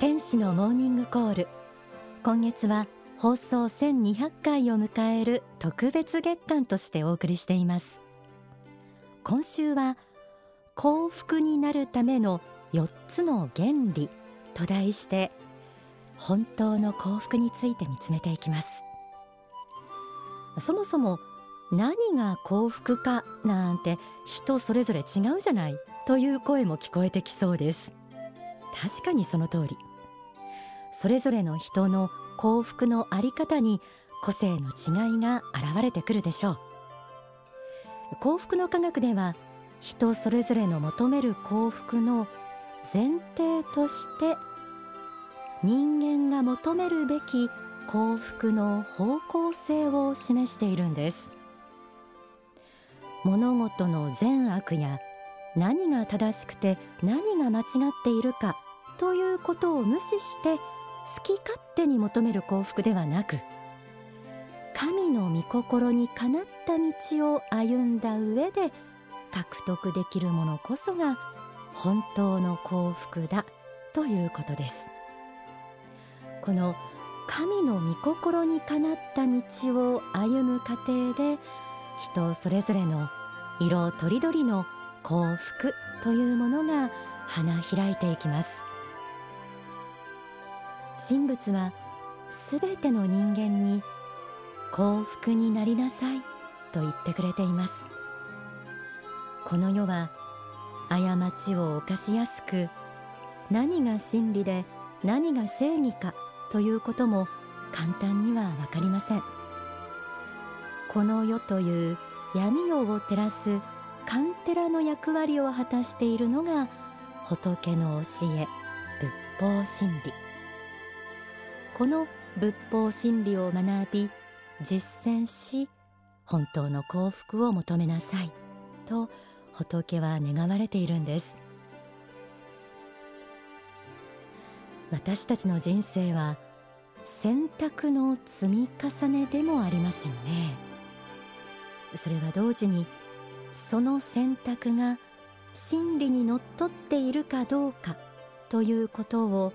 天使のモーニングコール。今月は放送1200回を迎える特別月間としてお送りしています。今週は幸福になるための4つの原理と題して本当の幸福について見つめていきます。そもそも何が幸福かなんて人それぞれ違うじゃないという声も聞こえてきそうです。確かにその通り。それぞれの人の幸福のあり方に個性の違いが現れてくるでしょう。幸福の科学では人それぞれの求める幸福の前提として人間が求めるべき幸福の方向性を示しているんです。物事の善悪や何が正しくて何が間違っているかということを無視して好き勝手に求める幸福ではなく神の御心にかなった道を歩んだ上で獲得できるものこそが本当の幸福だということです。この神の御心にかなった道を歩む過程で人それぞれの色とりどりの幸福というものが花開いていきます。神仏はすべての人間に幸福になりなさいと言ってくれています。この世は過ちを犯しやすく何が真理で何が正義かということも簡単にはわかりません。この世という闇夜を照らすカンテラの役割を果たしているのが仏の教え仏法真理。この仏法真理を学び実践し本当の幸福を求めなさいと仏は願われているんです。私たちの人生は選択の積み重ねでもありますよね。それは同時にその選択が真理にのっとっているかどうかということを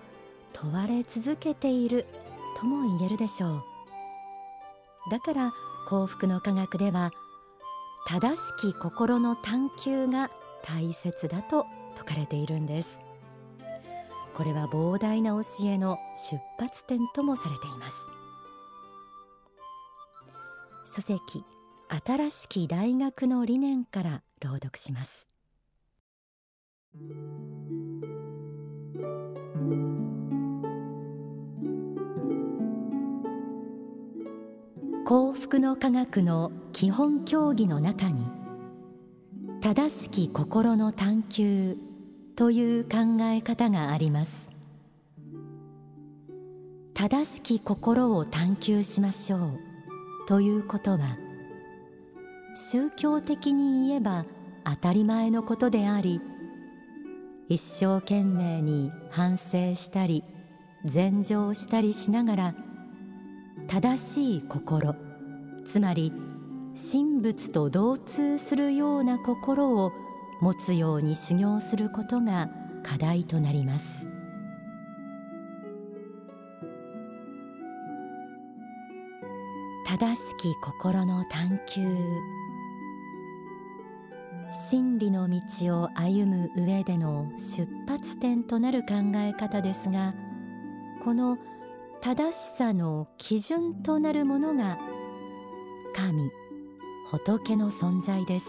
問われ続けているとも言えるでしょう。だから幸福の科学では正しき心の探求が大切だと説かれているんです。これは膨大な教えの出発点ともされています。書籍新しき大学の理念から朗読します。幸福の科学の基本教義の中に正しき心の探求という考え方があります。正しき心を探求しましょうということは宗教的に言えば当たり前のことであり一生懸命に反省したり禅情したりしながら正しい心。つまり神仏と同通するような心を持つように修行することが課題となります。正しき心の探求。真理の道を歩む上での出発点となる考え方ですがこの「正しさの基準となるものが神仏の存在です。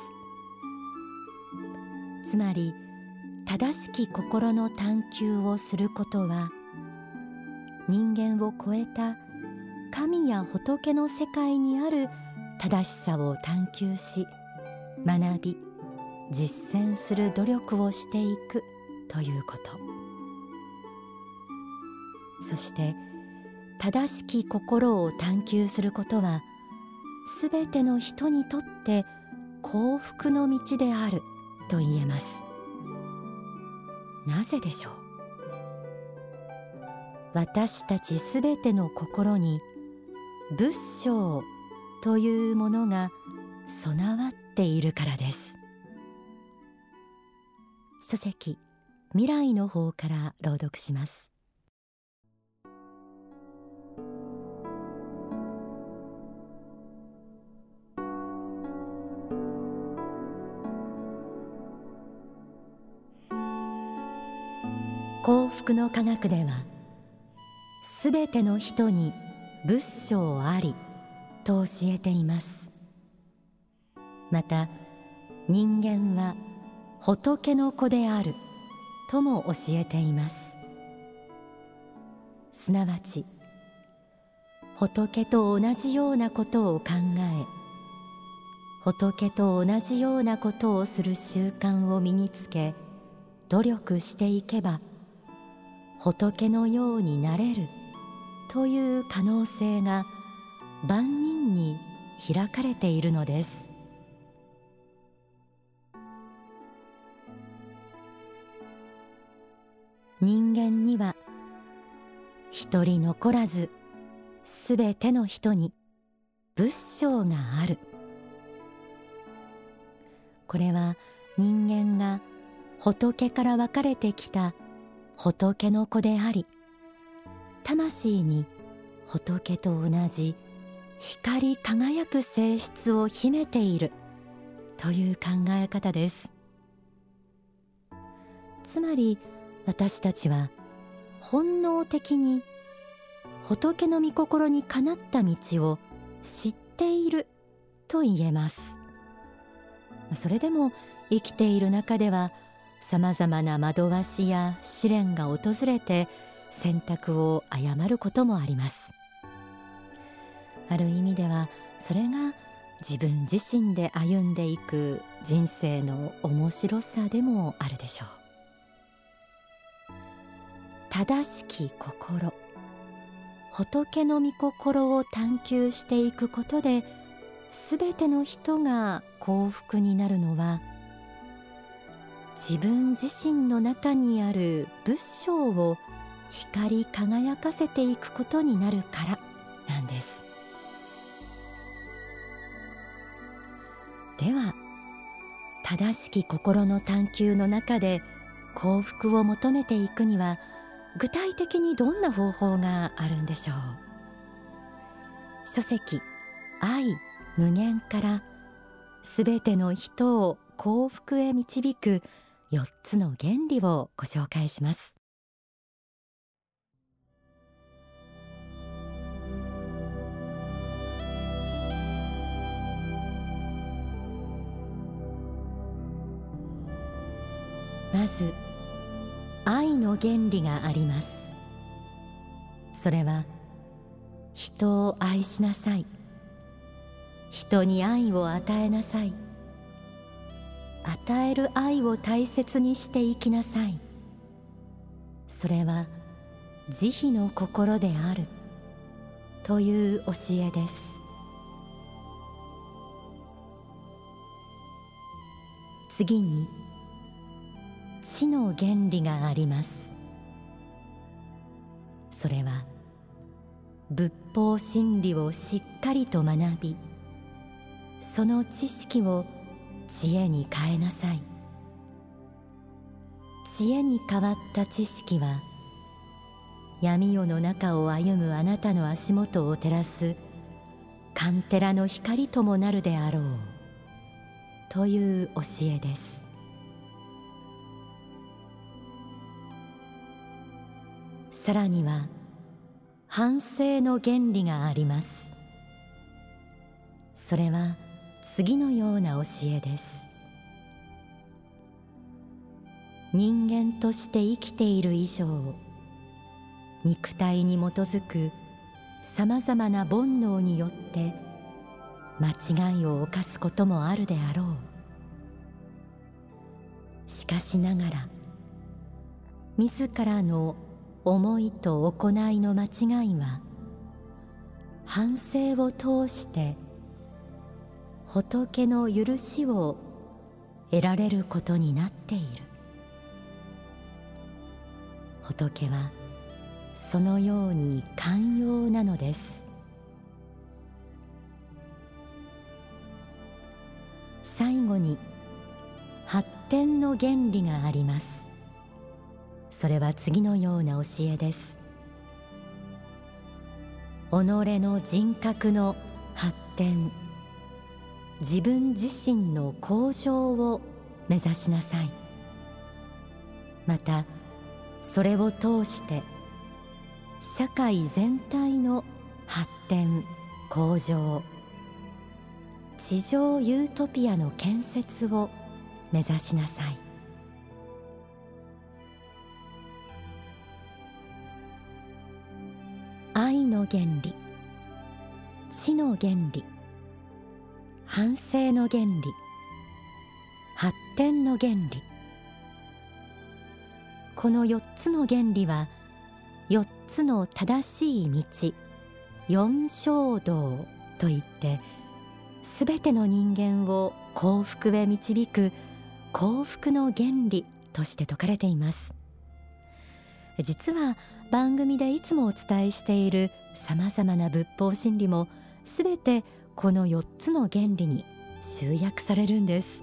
つまり正しき心の探求をすることは人間を超えた神や仏の世界にある正しさを探求し学び実践する努力をしていくということ。そして正しき心を探求することはすべての人にとって幸福の道であると言えます。なぜでしょう？私たちすべての心に仏性というものが備わっているからです。書籍未来の方から朗読します。幸福の科学ではすべての人に仏性ありと教えています。また人間は仏の子であるとも教えています。すなわち仏と同じようなことを考え仏と同じようなことをする習慣を身につけ努力していけば仏のようになれるという可能性が万人に開かれているのです。人間には一人残らずすべての人に仏性がある。これは人間が仏から分かれてきた仏の子であり魂に仏と同じ光り輝く性質を秘めているという考え方です。つまり私たちは本能的に仏の御心にかなった道を知っていると言えます。それでも生きている中ではさまざまな惑わしや試練が訪れて選択を誤ることもあります。ある意味ではそれが自分自身で歩んでいく人生の面白さでもあるでしょう。正しき心仏の御心を探求していくことで全ての人が幸福になるのは自分自身の中にある仏性を光り輝かせていくことになるからなんです。では正しき心の探求の中で幸福を求めていくには具体的にどんな方法があるんでしょう。書籍愛無限からすべての人を幸福へ導く4つの原理をご紹介します。まず愛の原理があります。それは人を愛しなさい。人に愛を与えなさい。与える愛を大切にしていきなさい。それは慈悲の心である。という教えです。次に知の原理があります。それは仏法真理をしっかりと学びその知識を知恵に変えなさい。知恵に変わった知識は闇夜の中を歩むあなたの足元を照らすカンテラの光ともなるであろうという教えです。さらには反省の原理があります。それは次のような教えです。人間として生きている以上肉体に基づくさまざまな煩悩によって間違いを犯すこともあるであろう。しかしながら自らの思いと行いの間違いは反省を通して仏の許しを得られることになっている。仏はそのように寛容なのです。最後に発展の原理があります。それは次のような教えです。己の人格の発展。自分自身の向上を目指しなさい。またそれを通して社会全体の発展向上地上ユートピアの建設を目指しなさい。原理。知の原理。反省の原理。発展の原理。この4つの原理は4つの正しい道四正道といってすべての人間を幸福へ導く幸福の原理として説かれています。実は番組でいつもお伝えしているさまざまな仏法真理もすべてこの4つの原理に集約されるんです。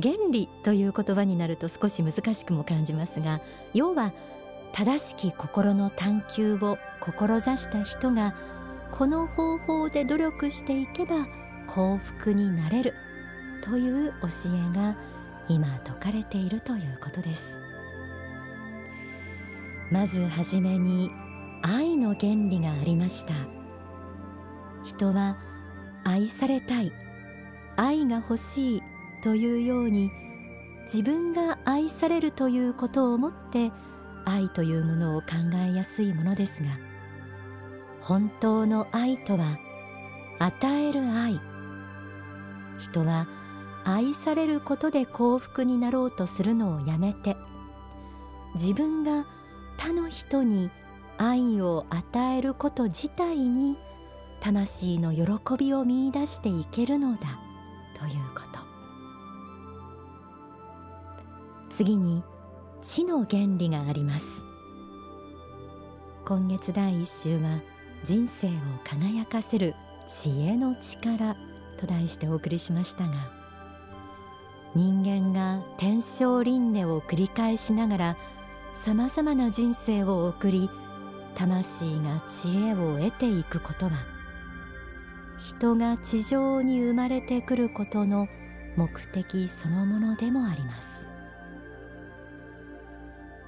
原理という言葉になると少し難しくも感じますが要は正しき心の探求を志した人がこの方法で努力していけば幸福になれるという教えが今説かれているということです。まずはじめに愛の原理がありました。人は愛されたい愛が欲しいというように自分が愛されるということをもって愛というものを考えやすいものですが本当の愛とは与える愛。人は愛されることで幸福になろうとするのをやめて自分が他の人に愛を与えること自体に魂の喜びを見いだしていけるのだということ。次に知の原理があります。今月第一週は人生を輝かせる知恵の力と題してお送りしましたが人間が天正輪廻を繰り返しながらさまざまな人生を送り魂が知恵を得ていくことは人が地上に生まれてくることの目的そのものでもあります。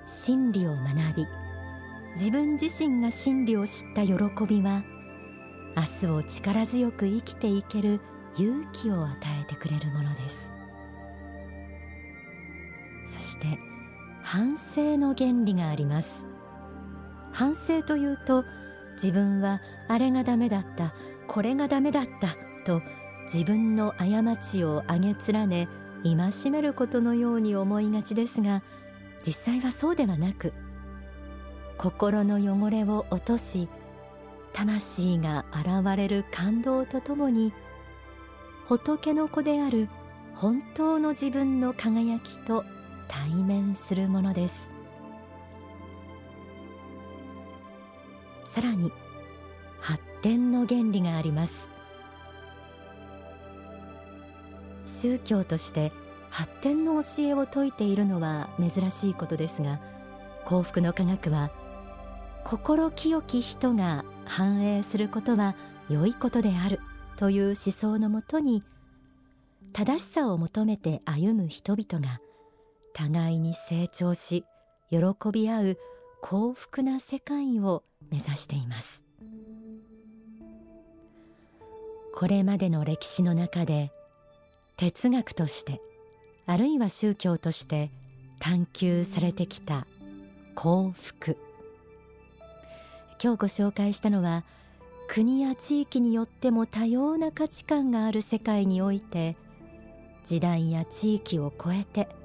真理を学び自分自身が真理を知った喜びは明日を力強く生きていける勇気を与えてくれるものです。そして反省の原理があります。反省というと自分はあれがダメだったこれがダメだったと自分の過ちをあげ連ね戒めることのように思いがちですが実際はそうではなく心の汚れを落とし魂が現れる感動とともに仏の子である本当の自分の輝きと対面するものです。さらに発展の原理があります。宗教として発展の教えを説いているのは珍しいことですが幸福の科学は心清き人が繁栄することは良いことであるという思想のもとに正しさを求めて歩む人々が互いに成長し喜び合う幸福な世界を目指しています。これまでの歴史の中で哲学としてあるいは宗教として探求されてきた幸福。今日ご紹介したのは国や地域によっても多様な価値観がある世界において時代や地域を超えて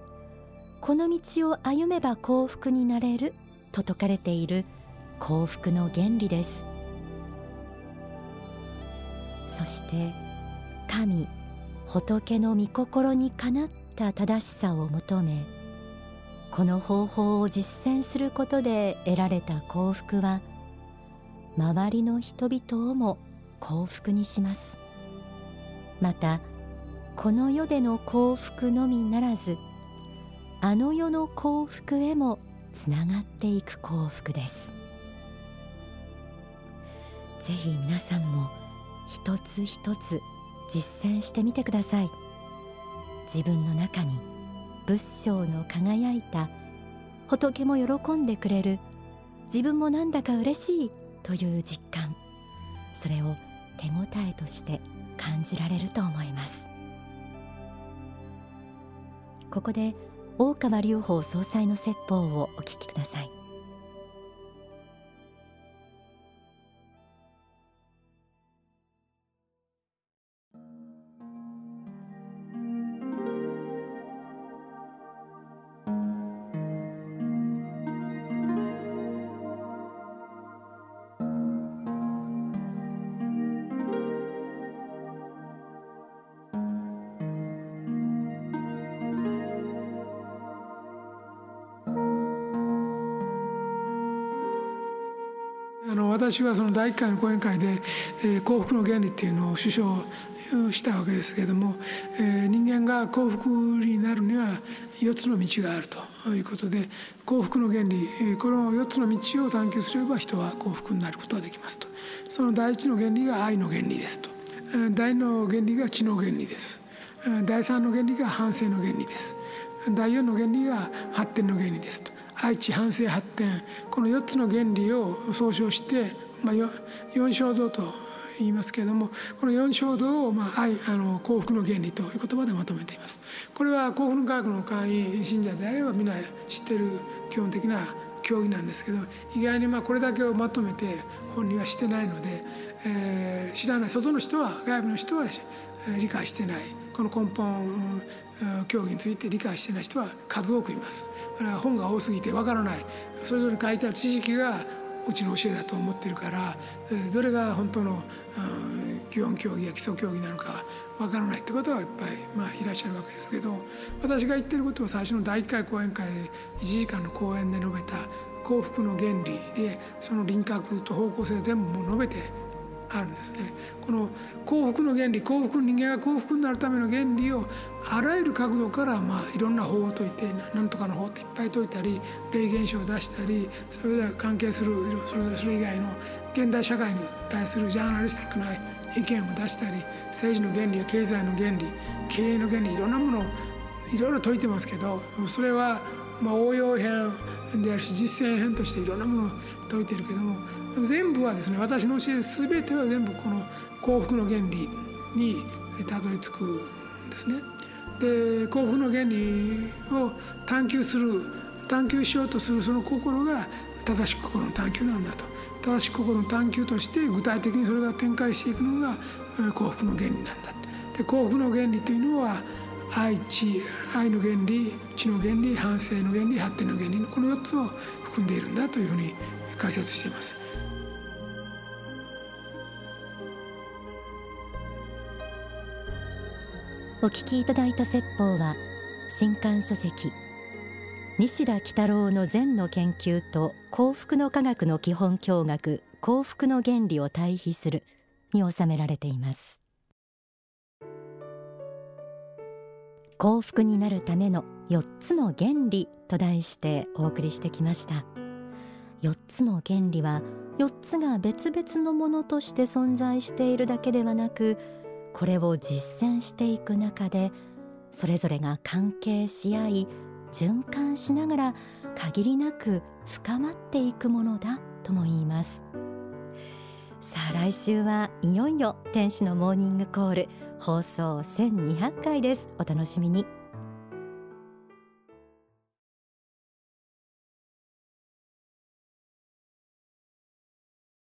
この道を歩めば幸福になれる。と説かれている。幸福の原理です。そして神仏の御心にかなった正しさを求めこの方法を実践することで得られた幸福は周りの人々をも幸福にします。またこの世での幸福のみならずあの世の幸福へもつながっていく幸福です。ぜひ皆さんも一つ一つ実践してみてください。自分の中に仏性の輝いた仏も喜んでくれる自分もなんだか嬉しいという実感それを手応えとして感じられると思います。ここで大川隆法総裁の説法をお聞きください。私はその第1回の講演会で、え、幸福の原理っていうのを主張したわけですけれども、え、人間が幸福になるには4つの道があるということで幸福の原理えこの4つの道を探求すれば人は幸福になることができますと。その第一の原理が愛の原理ですと。第二の原理が知の原理です。第三の原理が反省の原理です。第四の原理が発展の原理ですと。愛知反省発展この4つの原理を総称して、まあ、四衝動と言いますけれどもこの四衝動を、まあ、愛あの幸福の原理という言葉でまとめています。これは幸福の科学の会員信者であれば皆知ってる基本的な教義なんですけど意外にまあこれだけをまとめて本人はしてないので、えー、知らない外の人は外部の人は理解してない。この根本教義について理解してない人は数多くいます。だから本が多すぎてわからない。それぞれ書いてある知識がうちの教えだと思ってるからどれが本当の基本教義や基礎教義なのかわからないってことはいっぱい、まあ、いらっしゃるわけですけど私が言ってることは最初の第1回講演会で1時間の講演で述べた幸福の原理でその輪郭と方向性全部も述べてあるんですね。この幸福の原理幸福人間が幸福になるための原理をあらゆる角度からまあいろんな法を説いて何とかの法っていっぱい説いたり霊現象を出したりそれで関係するそれぞれそれ以外の現代社会に対するジャーナリスティックな意見を出したり政治の原理や経済の原理経営の原理いろんなものをいろいろ説いてますけどそれはま応用編であるし実践編としていろんなものを説いてるけども全部はですね私の教え全ては全部この幸福の原理にたどり着くんですね。で幸福の原理を探求する探求しようとするその心が正しく心の探求なんだと正しく心の探求として具体的にそれが展開していくのが幸福の原理なんだで幸福の原理というのは愛知愛の原理知の原理反省の原理発展の原理のこの4つを含んでいるんだというふうに解説しています。お聞きいただいた説法は新刊書籍西田喜太郎の禅の研究と幸福の科学の基本教学幸福の原理を対比するに収められています。幸福になるための4つの原理と題してお送りしてきました。4つの原理は4つが別々のものとして存在しているだけではなくこれを実践していく中でそれぞれが関係し合い循環しながら限りなく深まっていくものだとも言います。さあ来週はいよいよ天使のモーニングコール放送1200回です。お楽しみに。